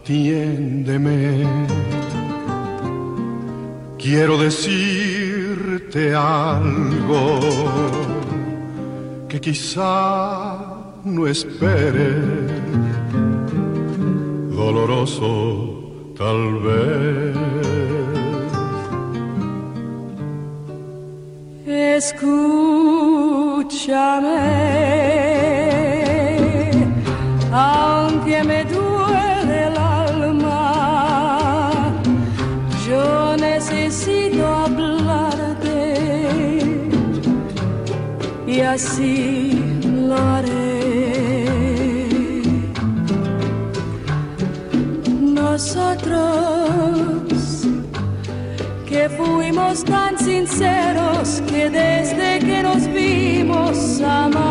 atiéndeme. Quiero decirte algo que quizá no espere, doloroso tal vez. Escúchame, aunque me así lo haré. Nosotros que fuimos tan sinceros que desde que nos vimos amándonos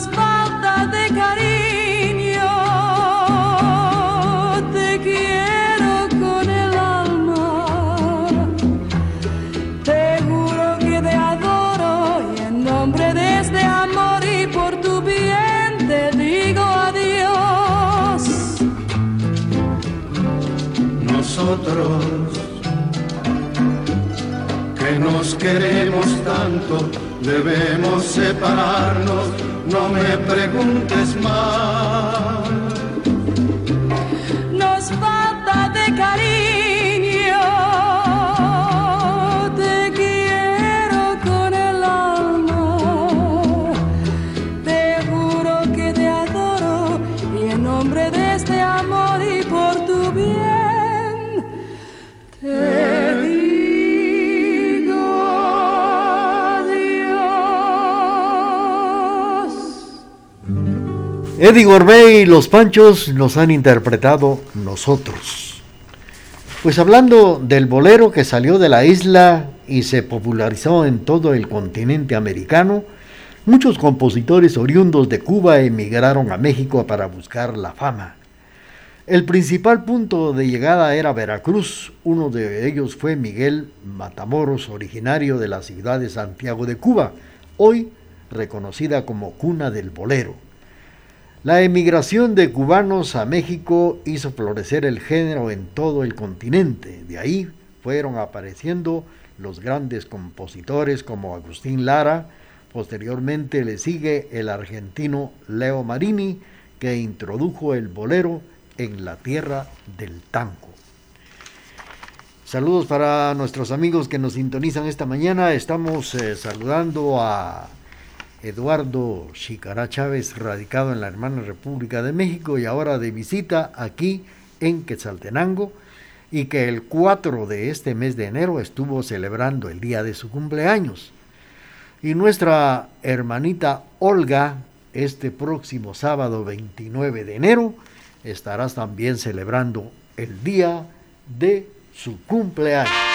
Nos falta de cariño, te quiero con el alma. Te juro que te adoro y en nombre de este amor y por tu bien te digo adiós. Nosotros que nos queremos tanto, debemos separarnos, no me preguntes más. Eddie Gorbey y los Panchos nos han interpretado nosotros. Pues hablando del bolero que salió de la isla y se popularizó en todo el continente americano, muchos compositores oriundos de Cuba emigraron a México para buscar la fama. El principal punto de llegada era Veracruz, uno de ellos fue Miguel Matamoros, originario de la ciudad de Santiago de Cuba, hoy reconocida como cuna del bolero. La emigración de cubanos a México hizo florecer el género en todo el continente. De ahí fueron apareciendo los grandes compositores como Agustín Lara. Posteriormente le sigue el argentino Leo Marini, que introdujo el bolero en la tierra del tango. Saludos para nuestros amigos que nos sintonizan esta mañana. Estamos eh, saludando a Eduardo Chicará Chávez, radicado en la hermana República de México y ahora de visita aquí en Quetzaltenango, y que el 4 de este mes de enero estuvo celebrando el día de su cumpleaños. Y nuestra hermanita Olga, este próximo sábado 29 de enero, estará también celebrando el día de su cumpleaños.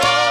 Bien,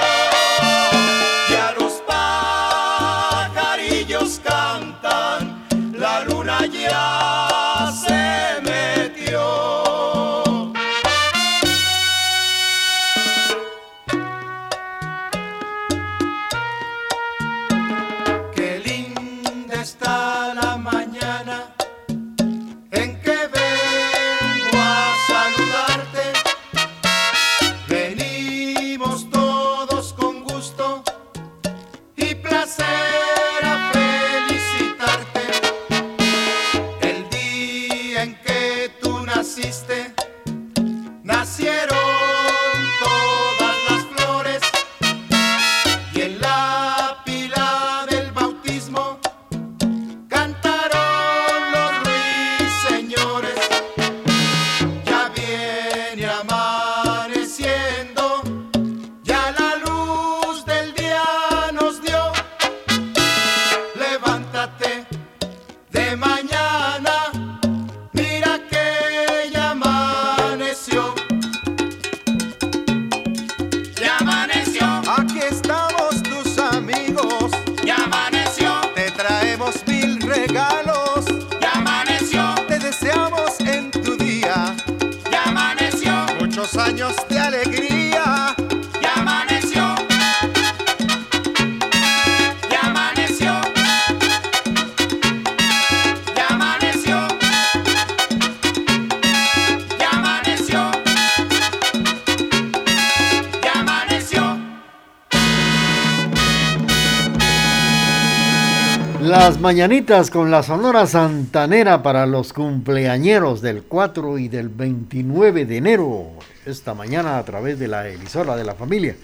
Las mañanitas con la Sonora Santanera para los cumpleañeros del 4 y del 29 de enero, esta mañana a través de la emisora de la familia.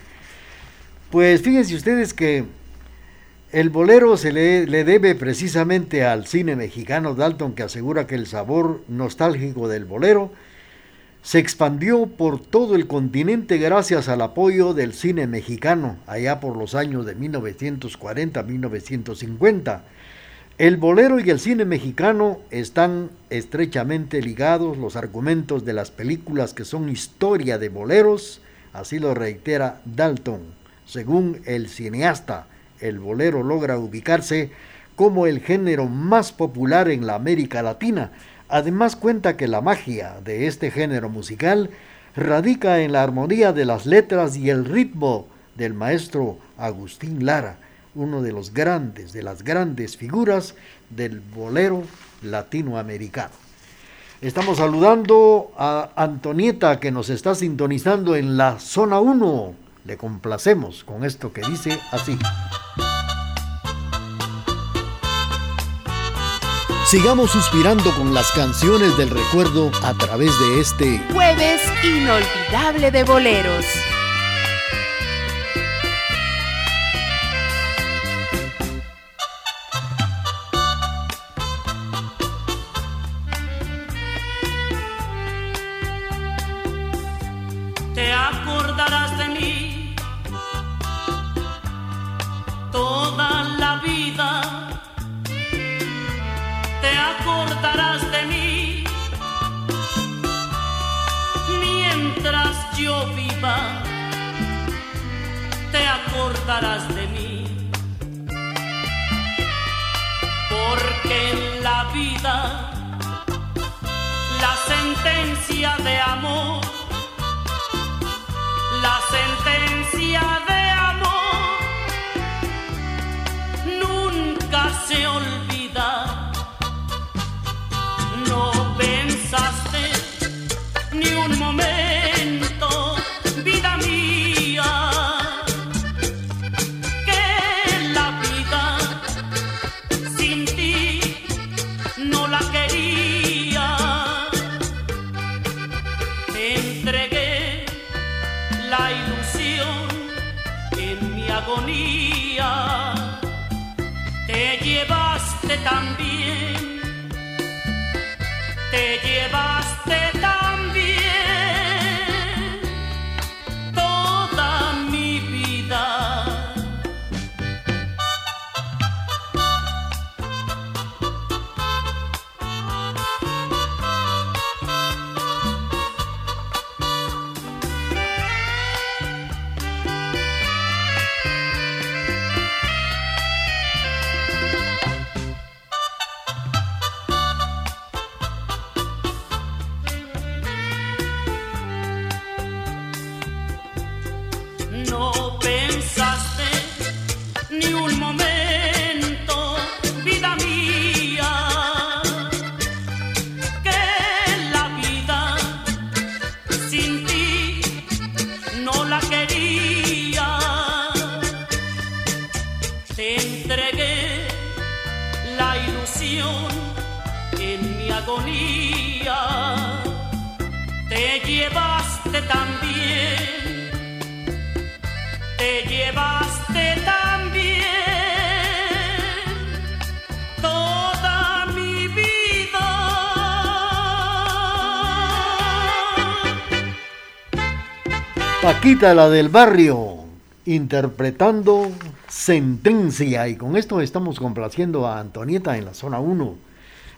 Pues fíjense ustedes que el bolero se le, le debe precisamente al cine mexicano Dalton que asegura que el sabor nostálgico del bolero se expandió por todo el continente gracias al apoyo del cine mexicano allá por los años de 1940-1950. El bolero y el cine mexicano están estrechamente ligados, los argumentos de las películas que son historia de boleros, así lo reitera Dalton. Según el cineasta, el bolero logra ubicarse como el género más popular en la América Latina, Además cuenta que la magia de este género musical radica en la armonía de las letras y el ritmo del maestro Agustín Lara, uno de los grandes, de las grandes figuras del bolero latinoamericano. Estamos saludando a Antonieta que nos está sintonizando en la zona 1. Le complacemos con esto que dice así. Sigamos suspirando con las canciones del recuerdo a través de este Jueves inolvidable de boleros. De mí. Porque en la vida la sentencia de amor Paquita, la del barrio, interpretando Sentencia. Y con esto estamos complaciendo a Antonieta en la zona 1.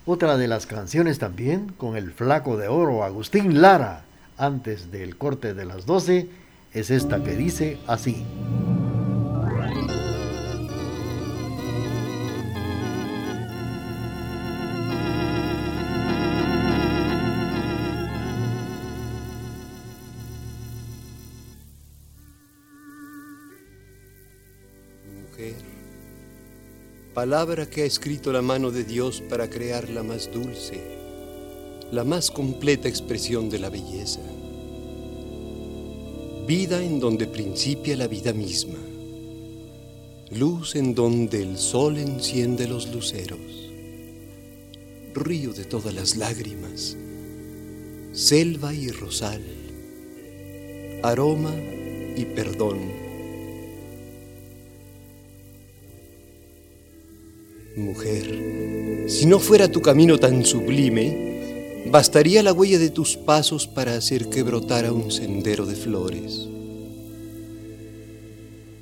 Otra de las canciones también con el flaco de oro Agustín Lara. Antes del corte de las 12 es esta que dice así. Palabra que ha escrito la mano de Dios para crear la más dulce, la más completa expresión de la belleza. Vida en donde principia la vida misma. Luz en donde el sol enciende los luceros. Río de todas las lágrimas. Selva y rosal. Aroma y perdón. Mujer, si no fuera tu camino tan sublime, bastaría la huella de tus pasos para hacer que brotara un sendero de flores.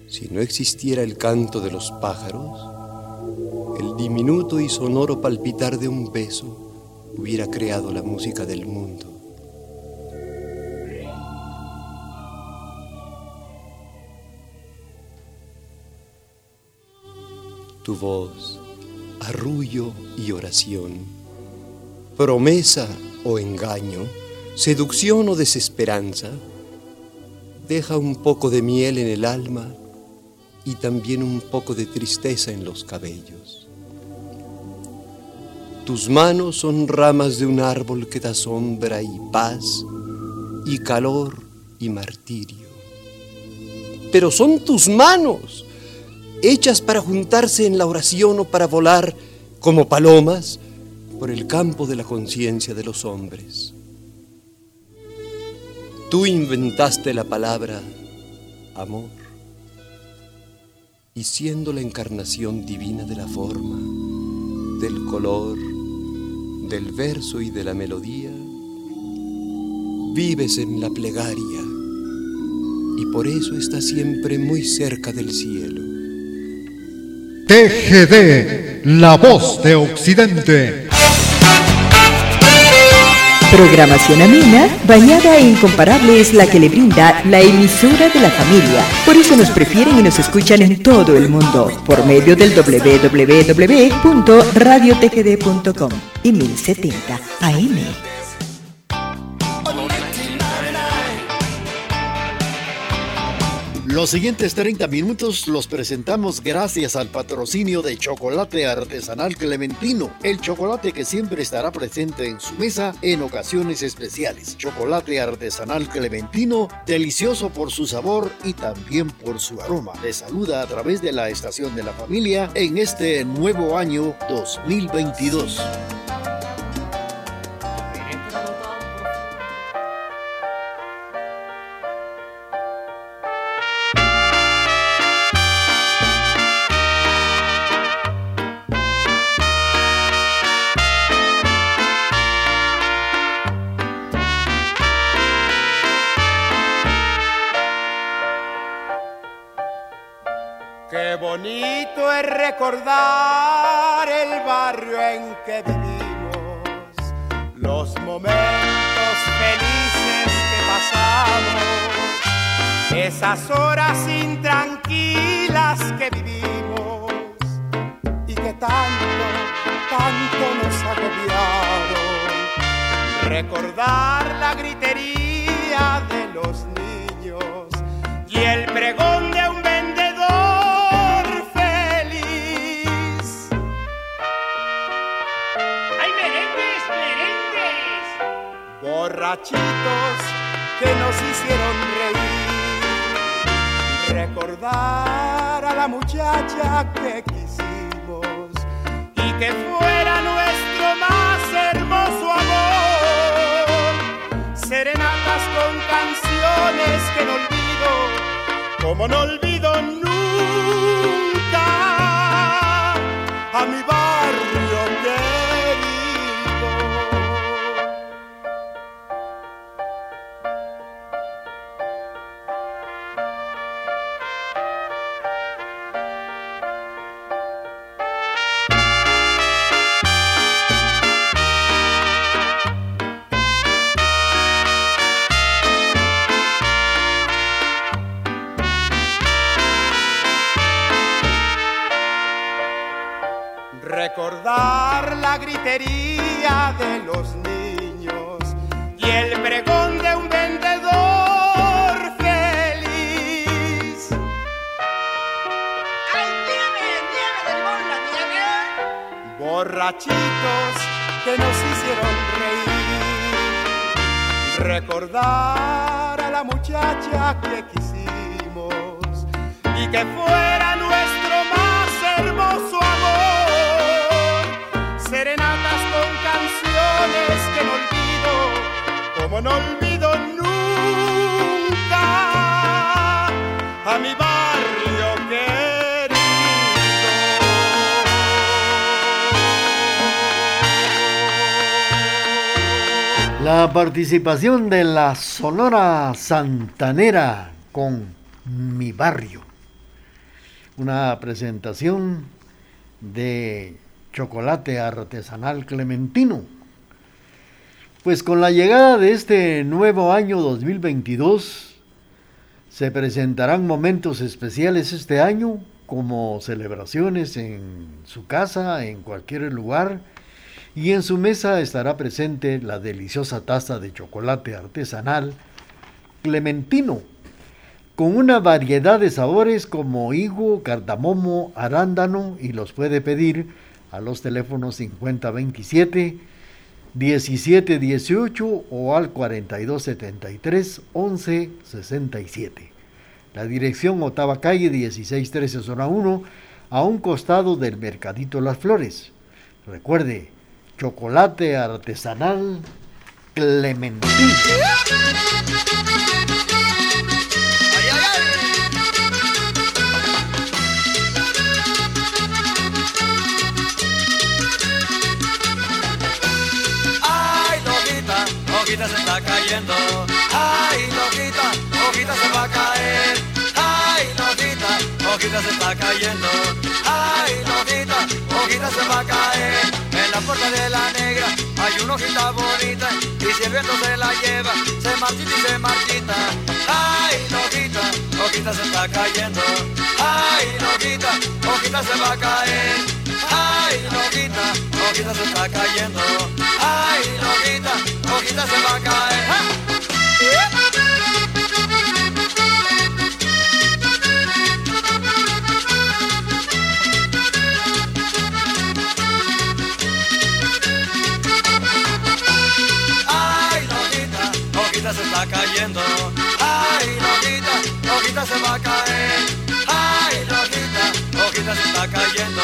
Si no existiera el canto de los pájaros, el diminuto y sonoro palpitar de un beso hubiera creado la música del mundo. Tu voz, arrullo y oración, promesa o engaño, seducción o desesperanza, deja un poco de miel en el alma y también un poco de tristeza en los cabellos. Tus manos son ramas de un árbol que da sombra y paz y calor y martirio. Pero son tus manos hechas para juntarse en la oración o para volar como palomas por el campo de la conciencia de los hombres. Tú inventaste la palabra amor y siendo la encarnación divina de la forma, del color, del verso y de la melodía, vives en la plegaria y por eso estás siempre muy cerca del cielo. TGD, la voz de Occidente. Programación amena, bañada e incomparable es la que le brinda la emisora de la familia. Por eso nos prefieren y nos escuchan en todo el mundo por medio del www.radiotgd.com y 1070 AM. Los siguientes 30 minutos los presentamos gracias al patrocinio de Chocolate Artesanal Clementino, el chocolate que siempre estará presente en su mesa en ocasiones especiales. Chocolate Artesanal Clementino, delicioso por su sabor y también por su aroma. Les saluda a través de la estación de la familia en este nuevo año 2022. Recordar el barrio en que vivimos, los momentos felices que pasamos, esas horas intranquilas que vivimos y que tanto, tanto nos agobiaron. Recordar la gritería de los niños y el pregón de un que nos hicieron reír. Recordar a la muchacha que quisimos y que fuera nuestro más hermoso amor. Serenatas con canciones que no olvido, como no olvido nunca a mi barrio. Borrachitos que nos hicieron reír. Recordar a la muchacha que quisimos y que fuera nuestro más hermoso amor. Serenatas con canciones que no olvido, como no olvido nunca a mi La participación de la Sonora Santanera con Mi Barrio. Una presentación de chocolate artesanal clementino. Pues con la llegada de este nuevo año 2022, se presentarán momentos especiales este año, como celebraciones en su casa, en cualquier lugar, y en su mesa estará presente la deliciosa taza de chocolate artesanal clementino, con una variedad de sabores como higo, cardamomo, arándano, y los puede pedir a los teléfonos 5027 1718 o al 4273 1167. La dirección Otava Calle 1613 Zona 1, a un costado del Mercadito Las Flores. Recuerde, chocolate artesanal Clementín. Ay, Lojita, Lojita se está cayendo. Ay, Lojita, Lojita se va a caer. Ay, Lojita, Lojita se está cayendo. Ay, Lojita, Lojita se va a caer. En la puerta de la negra hay una hojita bonita. Y si el viento se la lleva, se marchita y se marchita. Ay, Lojita, Lojita se está cayendo. Ay, Lojita, Lojita se va a caer. Ay, Lojita, Lojita se está cayendo. Ay, Lojita, Lojita se va a caer. Se está cayendo. Ay, Lojita, Lojita se va a caer. Ay, Lojita, Lojita se está cayendo.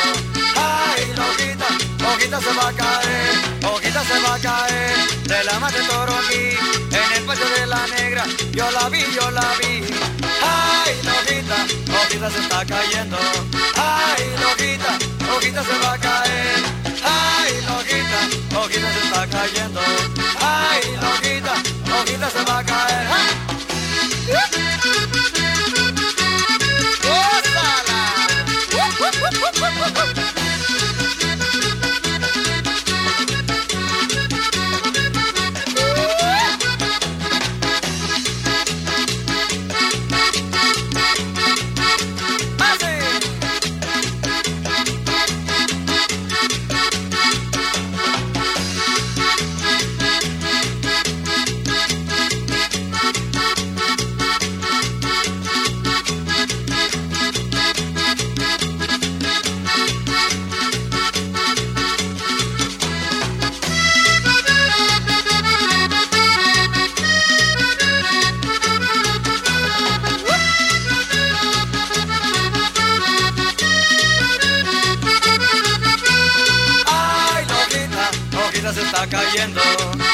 Ay, Lojita, Lojita se va a caer. Lojita se va a caer. De la madre toro aquí, en el pecho de la negra. Yo la vi, yo la vi. Ay, Lojita, Lojita se está cayendo. Ay, Lojita, Lojita se va a caer. Ay, Lojita, Lojita se está cayendo. Ay, Lojita, Lojita se va a caer. ¡Ah! Cayendo.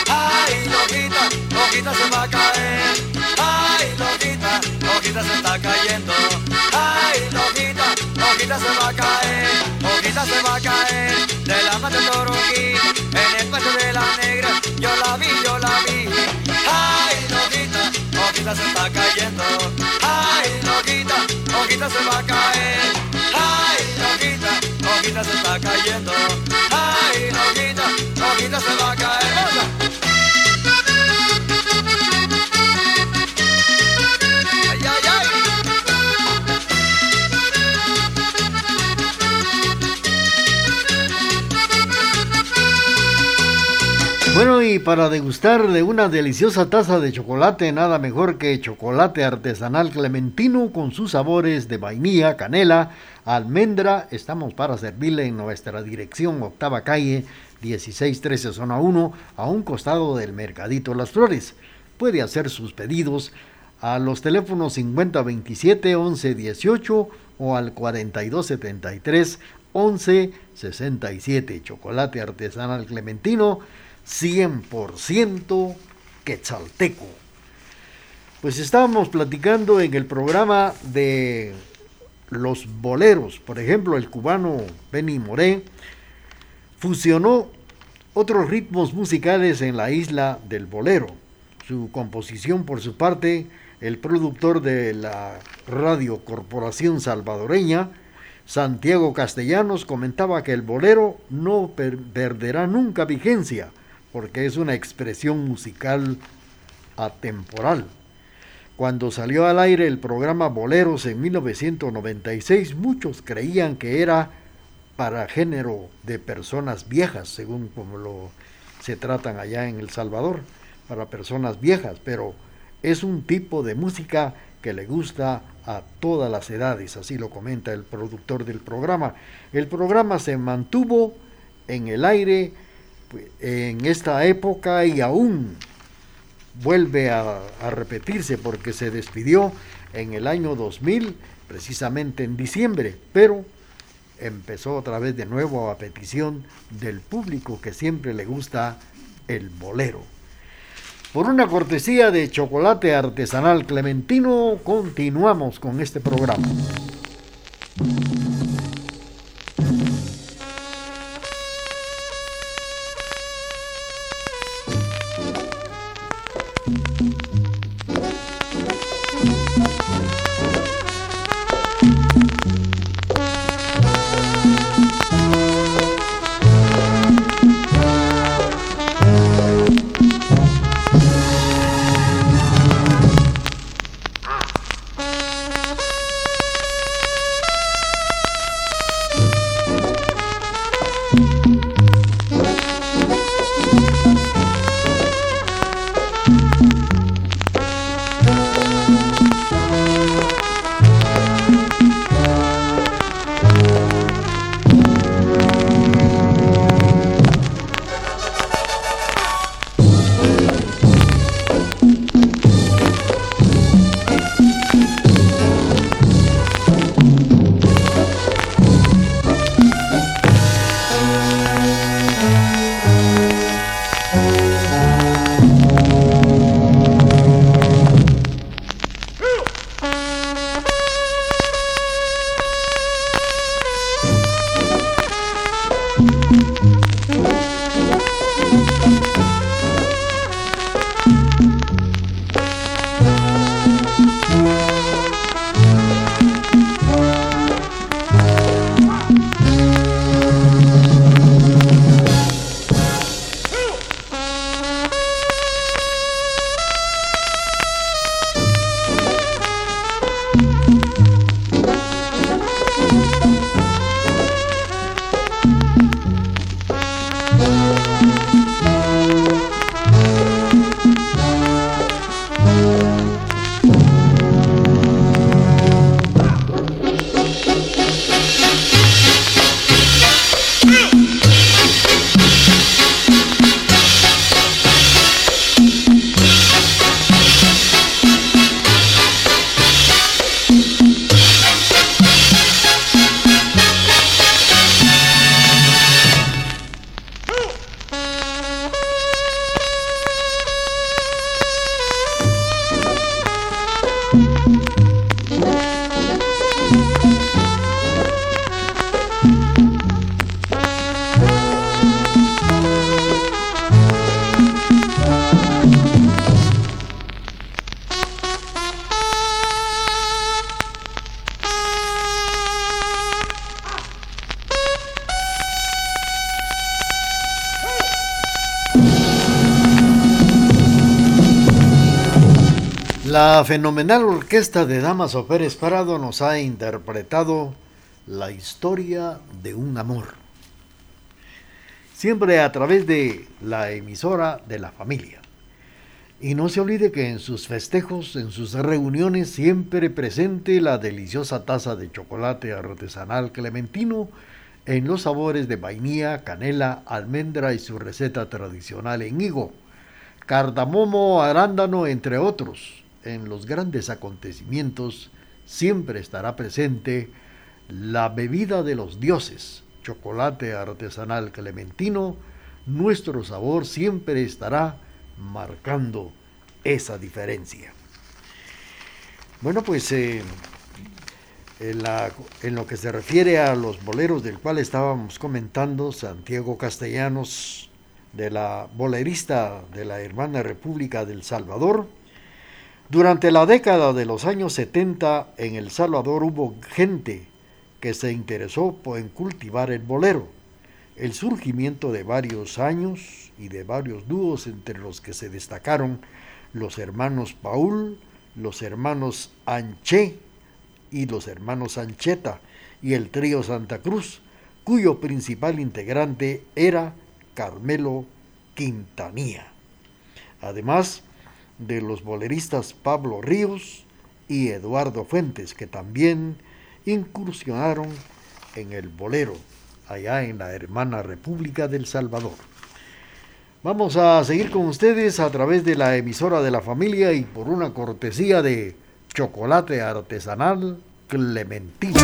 Ay, Lojita, Hojita se va a caer. Ay, loquita, hojita se está cayendo. Ay, loquita, hojita se va a caer. Hojita se va a caer. De la mata Toroquí, en el pecho de la negra. Yo la vi, yo la vi. Ay, loquita, hojita se está cayendo. Ay, loquita, hojita se va a caer. Ay, loquita, hojita se está cayendo. Ay, loquita, hojita se va a caer. Bueno, y para degustar de una deliciosa taza de chocolate, nada mejor que chocolate artesanal clementino con sus sabores de vainilla, canela, almendra. Estamos para servirle en nuestra dirección, octava calle, 1613 zona 1, a un costado del Mercadito Las Flores. Puede hacer sus pedidos a los teléfonos 5027 1118 o al 4273 1167. Chocolate artesanal clementino 100% quetzalteco. Pues estábamos platicando en el programa de los boleros. Por ejemplo, el cubano Benny Moré fusionó otros ritmos musicales en la isla del bolero. Su composición, por su parte, el productor de la Radio Corporación Salvadoreña, Santiago Castellanos, comentaba que el bolero no per- perderá nunca vigencia, porque es una expresión musical atemporal. Cuando salió al aire el programa Boleros en 1996, muchos creían que era para género de personas viejas, según como lo se tratan allá en El Salvador, para personas viejas, pero es un tipo de música que le gusta a todas las edades, así lo comenta el productor del programa. El programa se mantuvo en el aire en esta época y aún vuelve a, repetirse porque se despidió en el año 2000, precisamente en diciembre, pero empezó otra vez de nuevo a petición del público que siempre le gusta el bolero. Por una cortesía de chocolate artesanal clementino, continuamos con este programa. La fenomenal orquesta de Damaso Pérez Parado nos ha interpretado la historia de un amor. Siempre a través de la emisora de la familia. Y no se olvide que en sus festejos, en sus reuniones, siempre presente la deliciosa taza de chocolate artesanal clementino en los sabores de vainilla, canela, almendra y su receta tradicional en higo, cardamomo, arándano, entre otros en los grandes acontecimientos siempre estará presente la bebida de los dioses, chocolate artesanal clementino, nuestro sabor siempre estará marcando esa diferencia. Bueno, pues eh, en, en, lo que se refiere a los boleros del cual estábamos comentando, Santiago Castellanos, de la bolerista de la Hermana República del Salvador, durante la década de los años 70 en El Salvador hubo gente que se interesó en cultivar el bolero. El surgimiento de varios años y de varios dúos entre los que se destacaron los hermanos Paul, los hermanos Anché y los hermanos Ancheta y el trío Santa Cruz, cuyo principal integrante era Carmelo Quintanilla. Además, de los boleristas Pablo Ríos y Eduardo Fuentes, que también incursionaron en el bolero allá en la hermana República del Salvador. Vamos a seguir con ustedes a través de la emisora de la familia y por una cortesía de chocolate artesanal Clementino.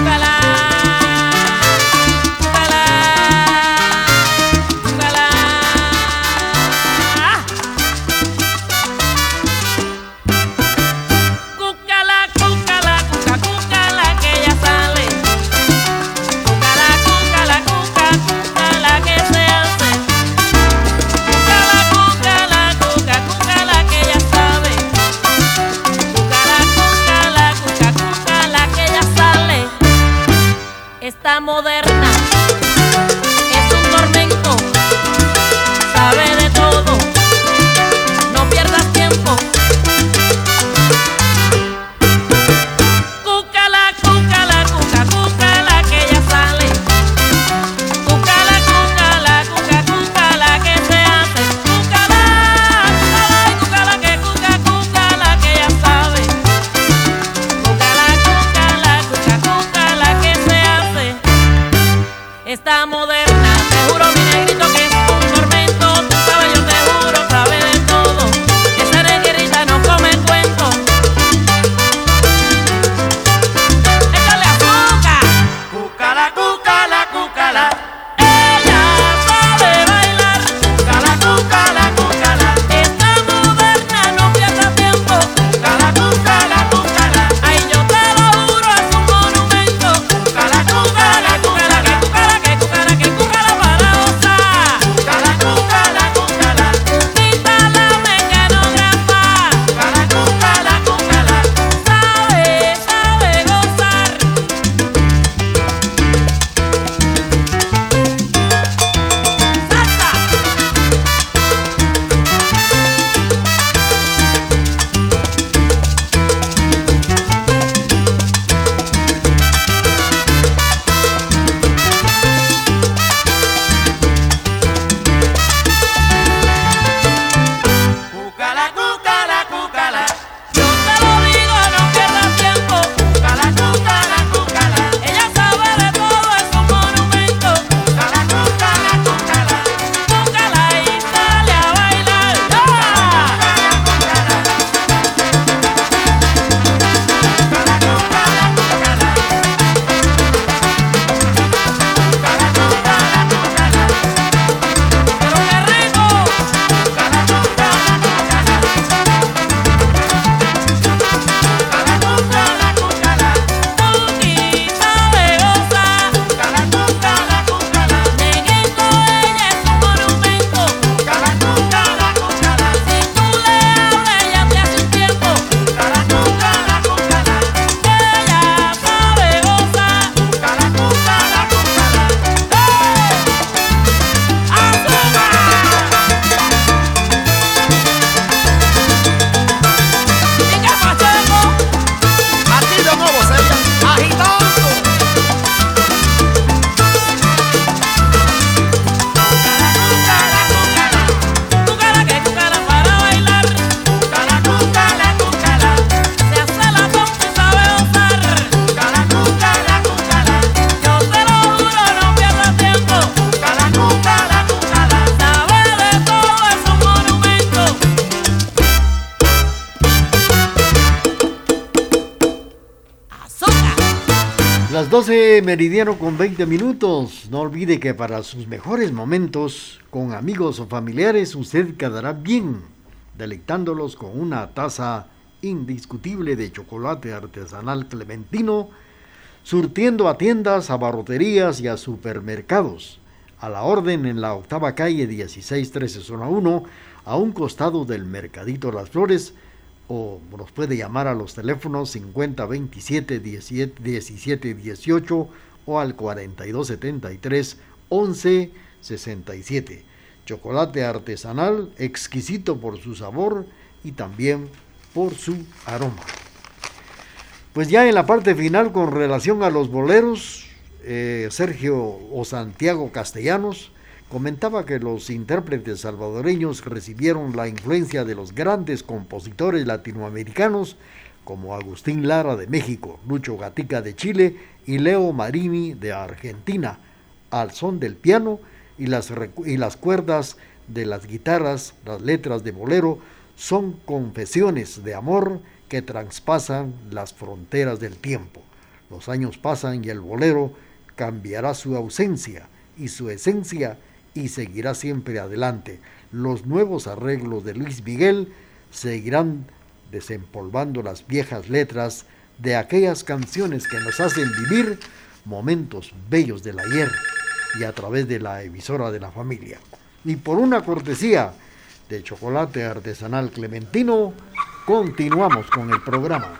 Meridiano con 20 minutos. No olvide que para sus mejores momentos con amigos o familiares usted quedará bien, deleitándolos con una taza indiscutible de chocolate artesanal clementino, surtiendo a tiendas, a barroterías y a supermercados. A la orden en la octava calle 1613 zona 1, a un costado del Mercadito Las Flores, o nos puede llamar a los teléfonos 5027 17 18 o al 4273 11 67. Chocolate artesanal, exquisito por su sabor y también por su aroma. Pues ya en la parte final con relación a los boleros, eh, Sergio o Santiago Castellanos comentaba que los intérpretes salvadoreños recibieron la influencia de los grandes compositores latinoamericanos como Agustín Lara de México, Lucho Gatica de Chile y Leo Marini de Argentina, al son del piano y las, y las cuerdas de las guitarras, las letras de bolero, son confesiones de amor que traspasan las fronteras del tiempo. Los años pasan y el bolero cambiará su ausencia y su esencia y seguirá siempre adelante. Los nuevos arreglos de Luis Miguel seguirán desempolvando las viejas letras de aquellas canciones que nos hacen vivir momentos bellos del ayer y a través de la emisora de la familia. Y por una cortesía de chocolate artesanal clementino, continuamos con el programa.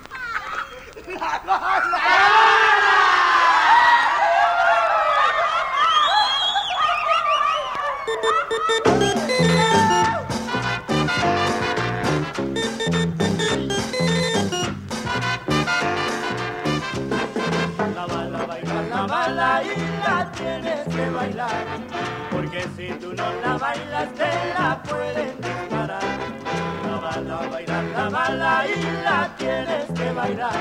Porque si tú no la bailas te la pueden disparar. La bala, bailar la bala y tienes que bailar,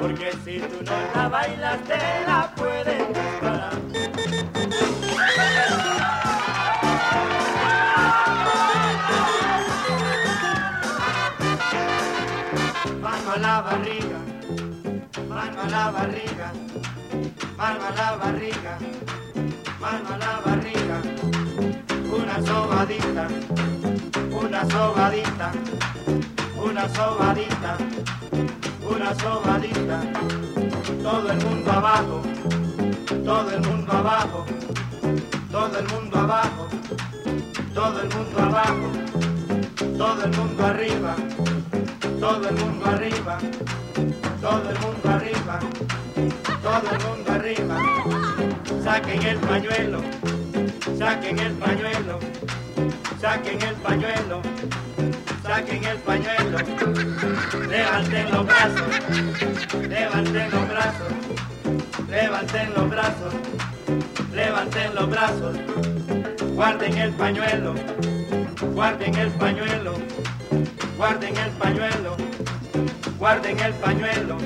porque si tú no la bailas te la pueden disparar. Mano a la barriga, mano a la barriga, mano a la barriga mano a la barriga, una sobadita, una sobadita, una sobadita, una sobadita, todo el mundo abajo, todo el mundo abajo, todo el mundo abajo, todo el mundo abajo, todo el mundo arriba, todo el mundo arriba, todo el mundo arriba, todo el mundo arriba saquen el pañuelo, saquen el pañuelo, saquen el pañuelo, saquen el pañuelo, levanten los brazos, levanten los brazos, levanten los brazos, levanten los brazos, guarden el pañuelo, guarden el pañuelo, guarden el pañuelo, guarden el pañuelo,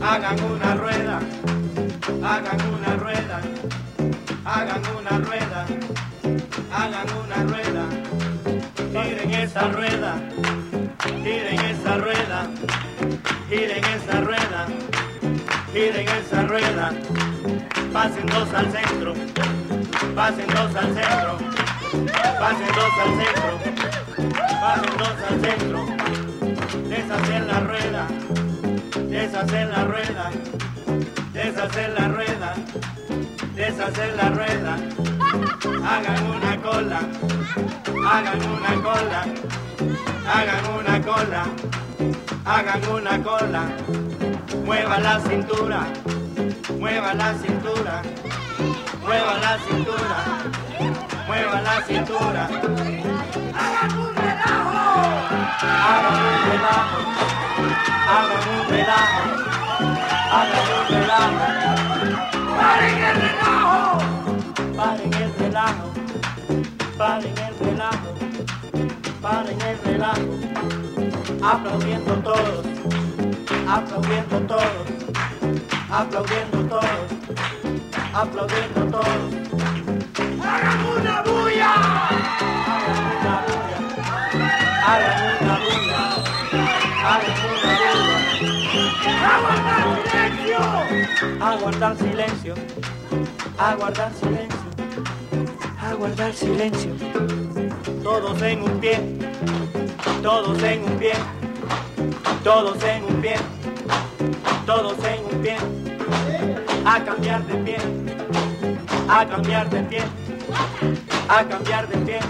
hagan una rueda hagan una rueda, hagan una rueda, hagan una rueda, tiren esa rueda, tiren esa rueda, tiren esa rueda, tiren esa rueda, pasen dos al centro, pasen dos al centro, pasen dos al centro, pasen dos al centro, deshacer la rueda, deshacer la rueda deshacer la rueda, deshacer la rueda, hagan una cola, hagan una cola, hagan una cola, hagan una cola, mueva la cintura, mueva la cintura, mueva la cintura, mueva la cintura, hagan un relajo, hagan un relajo, hagan un relajo hagan un relajo. ¡Paren el relajo! ¡Paren el relajo! ¡Paren el relajo! ¡Paren el relajo! Aplaudiendo todos, aplaudiendo todos, aplaudiendo todos, aplaudiendo todos. ¡Hagan una bulla! ¡Hagan una bulla! ¡Hagan ¡Hagan una bulla! a guardar silencio, a guardar silencio, a guardar silencio. Todos en un pie, todos en un pie, todos en un pie, todos en un pie, a cambiar de pie, a cambiar de pie, a cambiar de pie,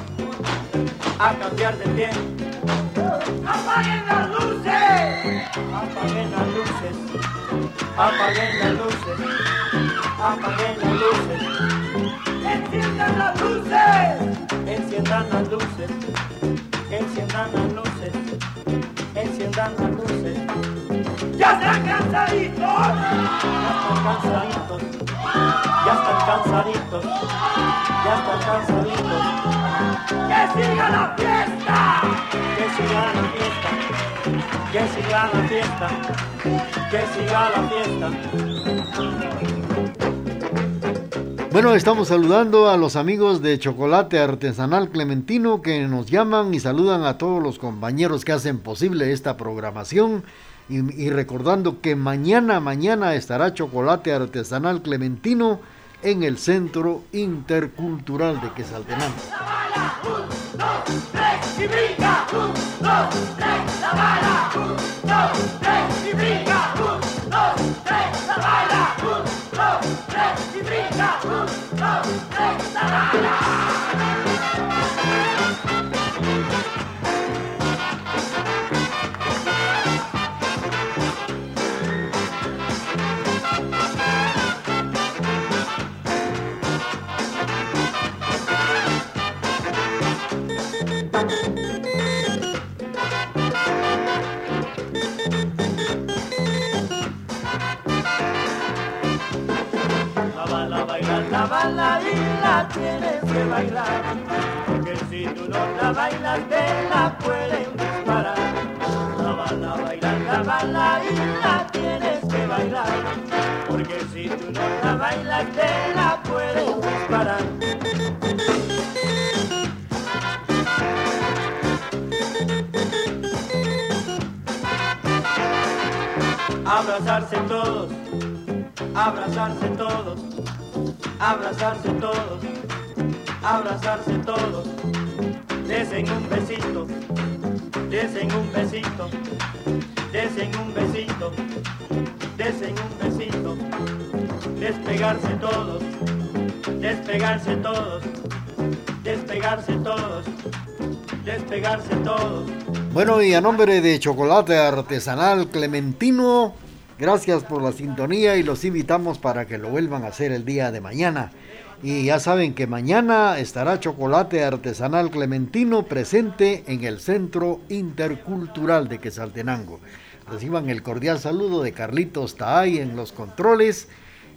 a cambiar de pie. ¡Apaguen las luces! Apaguen las luces, apaguen las luces, apaguen las luces. ¡Enciendan las luces! Enciendan las luces, enciendan las luces, enciendan las luces. ¡Ya están cansaditos! Ya están cansaditos, ya están cansaditos, ya están cansaditos. ¡Que siga la fiesta! Que siga la fiesta, que siga la fiesta, que siga la fiesta. Bueno, estamos saludando a los amigos de Chocolate Artesanal Clementino que nos llaman y saludan a todos los compañeros que hacen posible esta programación. Y, recordando que mañana, mañana estará Chocolate Artesanal Clementino en el Centro Intercultural de Quesaltenango. Y tienes que bailar. Porque si tú no la bailas, te la pueden disparar. La bala bailar, la bala y la tienes que bailar. Porque si tú no la bailas, te la pueden disparar. Abrazarse todos, abrazarse todos, abrazarse todos, abrazarse todos, desen un besito, desen un besito, desen un besito, desen un besito, despegarse todos, despegarse todos, despegarse todos, despegarse todos. Bueno, y a nombre de Chocolate Artesanal Clementino, gracias por la sintonía y los invitamos para que lo vuelvan a hacer el día de mañana. Y ya saben que mañana estará Chocolate Artesanal Clementino presente en el Centro Intercultural de Quesaltenango. Reciban el cordial saludo de Carlitos Taay en los controles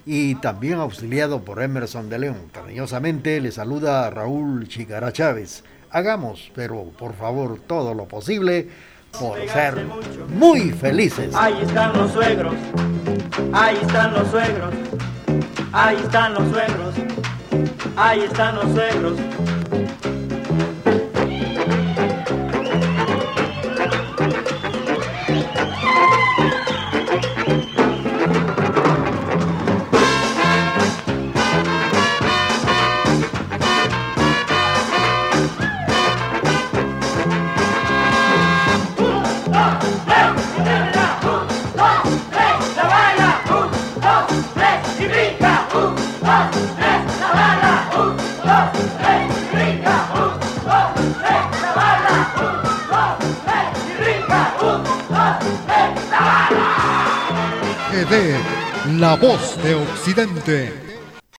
y también auxiliado por Emerson de León. Cariñosamente le saluda Raúl Chigara Chávez. Hagamos, pero por favor, todo lo posible por ser muy felices. Ahí están los suegros, ahí están los suegros, ahí están los suegros, ahí están los suegros. La voz de Occidente.